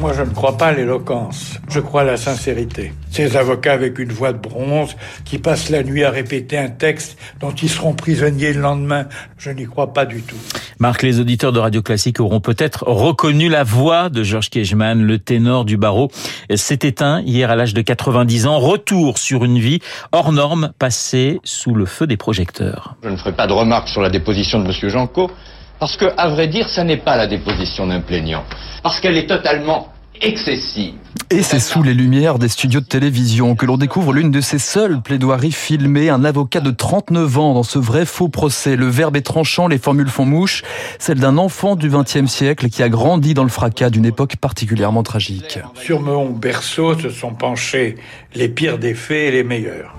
Moi, je ne crois pas à l'éloquence. Je crois à la sincérité. Ces avocats avec une voix de bronze qui passent la nuit à répéter un texte dont ils seront prisonniers le lendemain, je n'y crois pas du tout. Marc, les auditeurs de Radio Classique auront peut-être reconnu la voix de Georges Kiechman, le ténor du barreau. S'est éteint hier à l'âge de 90 ans. Retour sur une vie hors norme, passée sous le feu des projecteurs. Je ne ferai pas de remarques sur la déposition de M. Janco, parce que, à vrai dire, ça n'est pas la déposition d'un plaignant, parce qu'elle est totalement excessive. Et c'est sous les lumières des studios de télévision que l'on découvre l'une de ses seules plaidoiries filmées, un avocat de 39 ans dans ce vrai faux procès. Le verbe est tranchant, les formules font mouche, celle d'un enfant du XXe siècle qui a grandi dans le fracas d'une époque particulièrement tragique. Sur mon berceau se sont penchés les pires des faits et les meilleurs.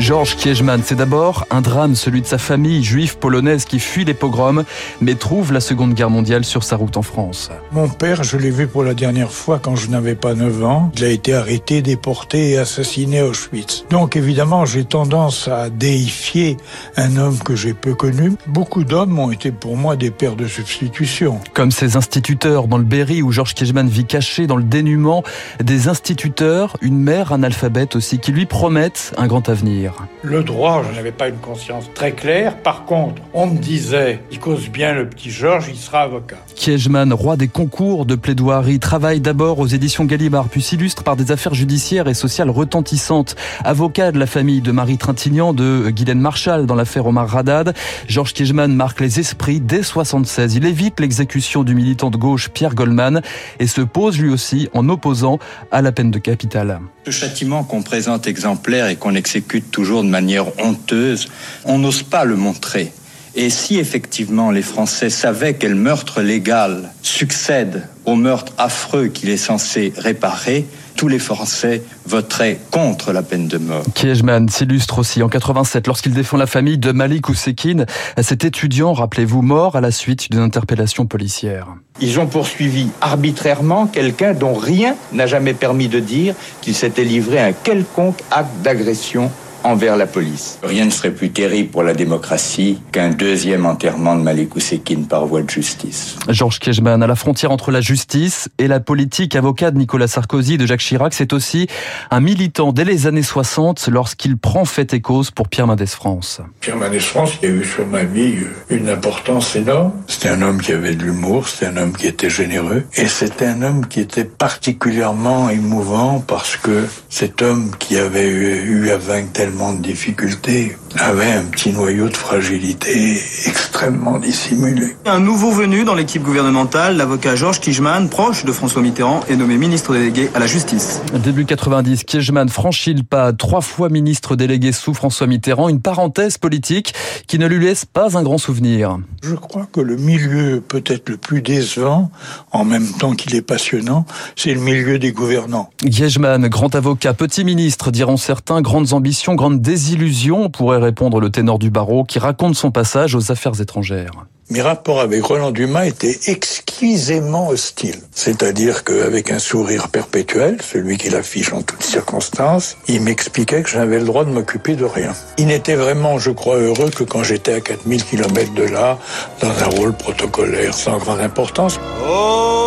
Georges Kiechman, c'est d'abord un drame, celui de sa famille juive polonaise qui fuit les pogroms, mais trouve la Seconde Guerre mondiale sur sa route en France. Mon père, je l'ai vu pour la dernière fois quand je n'avais pas 9 ans. Il a été arrêté, déporté et assassiné à Auschwitz. Donc évidemment, j'ai tendance à déifier un homme que j'ai peu connu. Beaucoup d'hommes ont été pour moi des pères de substitution. Comme ces instituteurs dans le Berry où Georges Kiechman vit caché dans le dénuement, des instituteurs, une mère analphabète aussi, qui lui promettent un grand avenir. Le droit, je n'avais pas une conscience très claire. Par contre, on me disait, il cause bien le petit Georges, il sera avocat. Kiechman, roi des concours de plaidoirie, travaille d'abord aux éditions Gallimard, puis s'illustre par des affaires judiciaires et sociales retentissantes. Avocat de la famille de Marie Trintignant, de Guylaine Marshall dans l'affaire Omar Radad, Georges Kiechman marque les esprits dès 76. Il évite l'exécution du militant de gauche Pierre Goldman et se pose lui aussi en opposant à la peine de capital. Ce châtiment qu'on présente exemplaire et qu'on exécute toujours de manière honteuse, on n'ose pas le montrer. Et si effectivement les Français savaient quel meurtre légal succède au meurtre affreux qu'il est censé réparer, tous les Français voteraient contre la peine de mort. Kiechman s'illustre aussi en 87 lorsqu'il défend la famille de Malik Oussekine, cet étudiant, rappelez-vous, mort à la suite d'une interpellation policière. Ils ont poursuivi arbitrairement quelqu'un dont rien n'a jamais permis de dire qu'il s'était livré à un quelconque acte d'agression envers la police. Rien ne serait plus terrible pour la démocratie qu'un deuxième enterrement de Malik Oussekine par voie de justice. Georges Kiechman, à la frontière entre la justice et la politique, avocat de Nicolas Sarkozy, de Jacques Chirac, c'est aussi un militant dès les années 60 lorsqu'il prend fait et cause pour Pierre Mendès France. Pierre Mendès France, il a eu sur ma vie une importance énorme. C'était un homme qui avait de l'humour, c'était un homme qui était généreux, et c'était un homme qui était particulièrement émouvant parce que cet homme qui avait eu à vaincre de difficultés avait un petit noyau de fragilité extrêmement dissimulé. Un nouveau venu dans l'équipe gouvernementale, l'avocat Georges Kijman, proche de François Mitterrand, est nommé ministre délégué à la justice. Début 90, Kijman franchit le pas, trois fois ministre délégué sous François Mitterrand, une parenthèse politique qui ne lui laisse pas un grand souvenir. Je crois que le milieu peut-être le plus décevant, en même temps qu'il est passionnant, c'est le milieu des gouvernants. Kijman, grand avocat, petit ministre, diront certains, grandes ambitions, grandes désillusions, pourrait répondre le ténor du barreau qui raconte son passage aux affaires étrangères. Mes rapports avec Roland Dumas étaient exquisément hostiles. C'est-à-dire qu'avec un sourire perpétuel, celui qu'il affiche en toutes circonstances, il m'expliquait que j'avais le droit de m'occuper de rien. Il n'était vraiment, je crois, heureux que quand j'étais à 4000 km de là, dans un rôle protocolaire sans grande importance. Oh,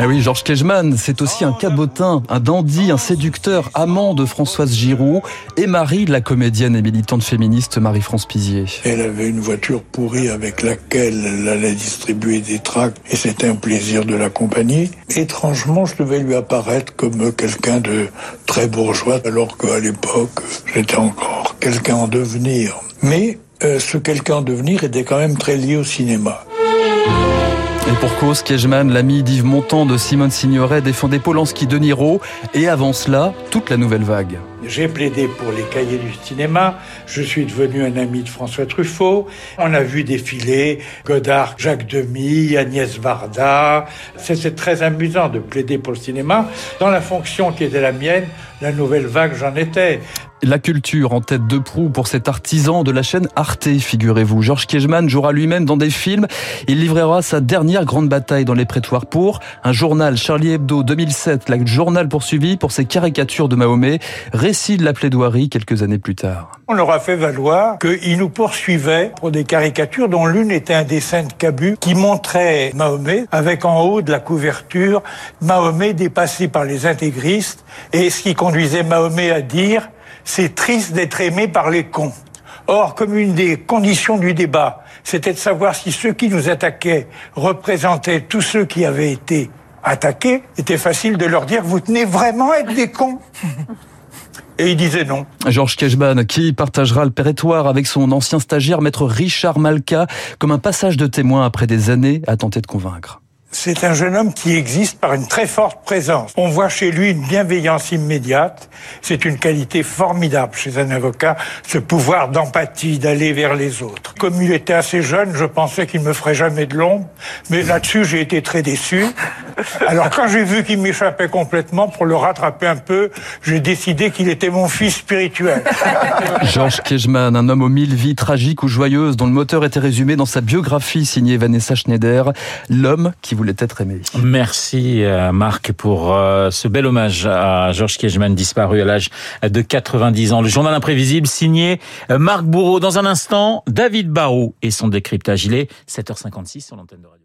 Ah oui, Georges Kejman, c'est aussi un cabotin, un dandy, un séducteur, amant de Françoise Giroud et mari de la comédienne et militante féministe Marie-France Pizier. Elle avait une voiture pourrie avec laquelle elle allait distribuer des tracts et c'était un plaisir de l'accompagner. Étrangement, je devais lui apparaître comme quelqu'un de très bourgeois alors qu'à l'époque, j'étais encore quelqu'un en devenir. Mais euh, ce quelqu'un en devenir était quand même très lié au cinéma. Et pour cause, Kiechman, l'ami d'Yves Montand de Simone Signoret, défendait Polanski de Niro et avant cela, toute la nouvelle vague. J'ai plaidé pour les cahiers du cinéma. Je suis devenu un ami de François Truffaut. On a vu défiler Godard, Jacques Demy, Agnès Varda. C'était très amusant de plaider pour le cinéma. Dans la fonction qui était la mienne, la nouvelle vague, j'en étais. La culture en tête de proue pour cet artisan de la chaîne Arte, figurez-vous. Georges Kiechman jouera lui-même dans des films. Il livrera sa dernière grande bataille dans les prétoires pour un journal Charlie Hebdo 2007, le journal poursuivi pour ses caricatures de Mahomet, récit de la plaidoirie quelques années plus tard. On leur a fait valoir qu'ils nous poursuivaient pour des caricatures dont l'une était un dessin de Cabu qui montrait Mahomet avec en haut de la couverture Mahomet dépassé par les intégristes et ce qui conduisait Mahomet à dire c'est triste d'être aimé par les cons. Or, comme une des conditions du débat, c'était de savoir si ceux qui nous attaquaient représentaient tous ceux qui avaient été attaqués, était facile de leur dire vous tenez vraiment à être des cons. Et il disait non. Georges Kejban, qui partagera le pérétoire avec son ancien stagiaire, maître Richard Malka, comme un passage de témoin après des années à tenter de convaincre. C'est un jeune homme qui existe par une très forte présence. On voit chez lui une bienveillance immédiate. C'est une qualité formidable chez un avocat, ce pouvoir d'empathie, d'aller vers les autres. Comme il était assez jeune, je pensais qu'il me ferait jamais de l'ombre, mais là-dessus, j'ai été très déçu. Alors quand j'ai vu qu'il m'échappait complètement, pour le rattraper un peu, j'ai décidé qu'il était mon fils spirituel. Georges Kejman, un homme aux mille vies tragiques ou joyeuses, dont le moteur était résumé dans sa biographie signée Vanessa Schneider, l'homme qui voulait être aimé. Merci euh, Marc pour euh, ce bel hommage à Georges Kiechman disparu à l'âge de 90 ans. Le journal imprévisible signé euh, Marc Bourreau. Dans un instant, David Barrault et son décryptage. Il est 7h56 sur l'antenne de radio.